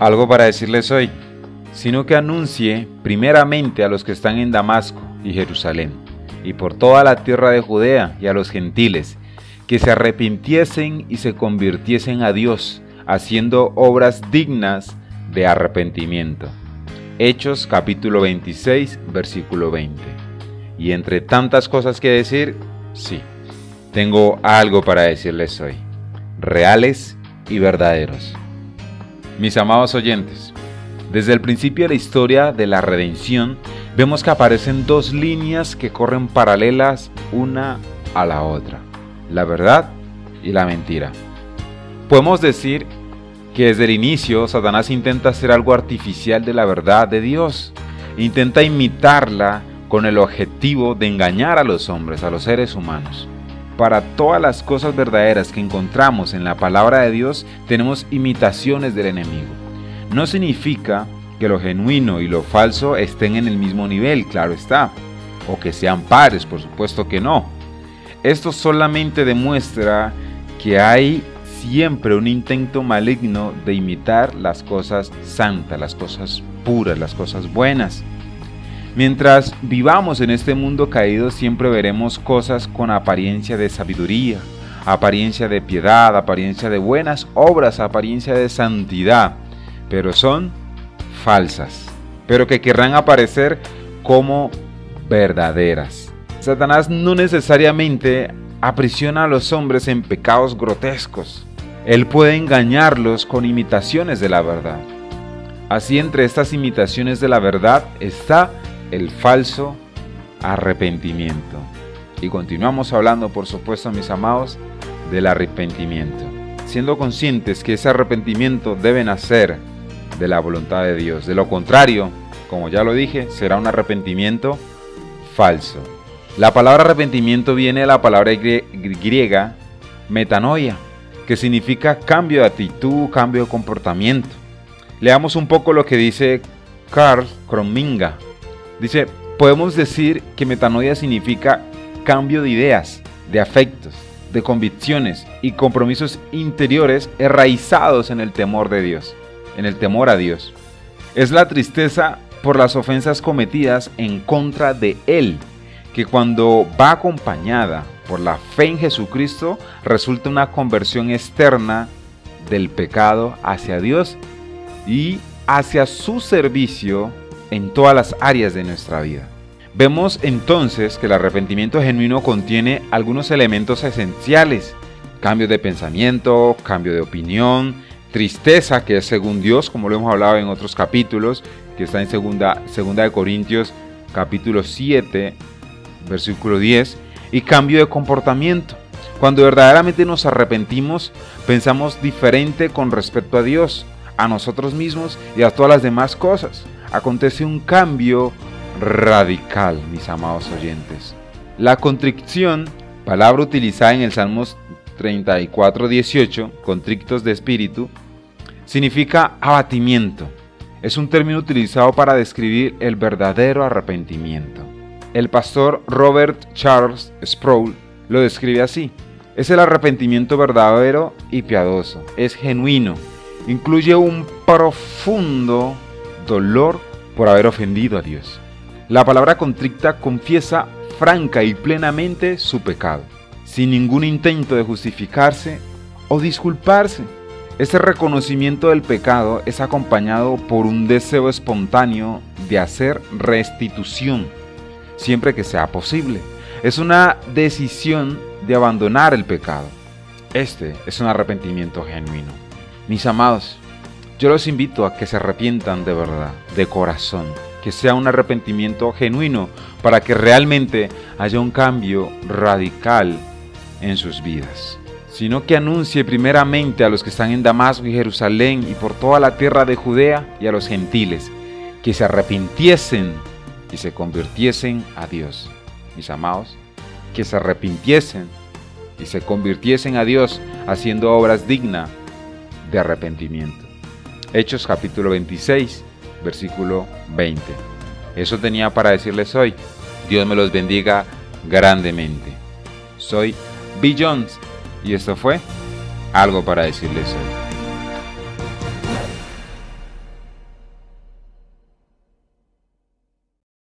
Algo para decirles hoy, sino que anuncie primeramente a los que están en Damasco y Jerusalén, y por toda la tierra de Judea y a los gentiles, que se arrepintiesen y se convirtiesen a Dios, haciendo obras dignas de arrepentimiento. Hechos capítulo 26, versículo 20. Y entre tantas cosas que decir, sí, tengo algo para decirles hoy, reales y verdaderos. Mis amados oyentes, desde el principio de la historia de la redención, vemos que aparecen dos líneas que corren paralelas una a la otra, la verdad y la mentira. Podemos decir que desde el inicio Satanás intenta hacer algo artificial de la verdad de Dios, intenta imitarla con el objetivo de engañar a los hombres, a los seres humanos. Para todas las cosas verdaderas que encontramos en la palabra de Dios tenemos imitaciones del enemigo. No significa que lo genuino y lo falso estén en el mismo nivel, claro está, o que sean pares, por supuesto que no. Esto solamente demuestra que hay siempre un intento maligno de imitar las cosas santas, las cosas puras, las cosas buenas. Mientras vivamos en este mundo caído siempre veremos cosas con apariencia de sabiduría, apariencia de piedad, apariencia de buenas obras, apariencia de santidad, pero son falsas, pero que querrán aparecer como verdaderas. Satanás no necesariamente aprisiona a los hombres en pecados grotescos. Él puede engañarlos con imitaciones de la verdad. Así entre estas imitaciones de la verdad está el falso arrepentimiento. Y continuamos hablando, por supuesto, mis amados, del arrepentimiento, siendo conscientes que ese arrepentimiento debe nacer de la voluntad de Dios. De lo contrario, como ya lo dije, será un arrepentimiento falso. La palabra arrepentimiento viene de la palabra griega metanoia, que significa cambio de actitud, cambio de comportamiento. Leamos un poco lo que dice Carl Krominga Dice, podemos decir que metanoia significa cambio de ideas, de afectos, de convicciones y compromisos interiores enraizados en el temor de Dios, en el temor a Dios. Es la tristeza por las ofensas cometidas en contra de Él, que cuando va acompañada por la fe en Jesucristo, resulta una conversión externa del pecado hacia Dios y hacia su servicio en todas las áreas de nuestra vida. Vemos entonces que el arrepentimiento genuino contiene algunos elementos esenciales. Cambio de pensamiento, cambio de opinión, tristeza, que es según Dios, como lo hemos hablado en otros capítulos, que está en segunda, segunda de Corintios capítulo 7, versículo 10, y cambio de comportamiento. Cuando verdaderamente nos arrepentimos, pensamos diferente con respecto a Dios, a nosotros mismos y a todas las demás cosas acontece un cambio radical, mis amados oyentes. La contrición, palabra utilizada en el Salmos 34, 18, contrictos de espíritu, significa abatimiento. Es un término utilizado para describir el verdadero arrepentimiento. El pastor Robert Charles Sproul lo describe así. Es el arrepentimiento verdadero y piadoso. Es genuino. Incluye un profundo dolor por haber ofendido a Dios. La palabra contricta confiesa franca y plenamente su pecado, sin ningún intento de justificarse o disculparse. Ese reconocimiento del pecado es acompañado por un deseo espontáneo de hacer restitución, siempre que sea posible. Es una decisión de abandonar el pecado. Este es un arrepentimiento genuino. Mis amados, yo los invito a que se arrepientan de verdad, de corazón, que sea un arrepentimiento genuino para que realmente haya un cambio radical en sus vidas, sino que anuncie primeramente a los que están en Damasco y Jerusalén y por toda la tierra de Judea y a los gentiles, que se arrepintiesen y se convirtiesen a Dios. Mis amados, que se arrepintiesen y se convirtiesen a Dios haciendo obras dignas de arrepentimiento. Hechos capítulo 26, versículo 20. Eso tenía para decirles hoy. Dios me los bendiga grandemente. Soy Bill Jones y esto fue algo para decirles hoy.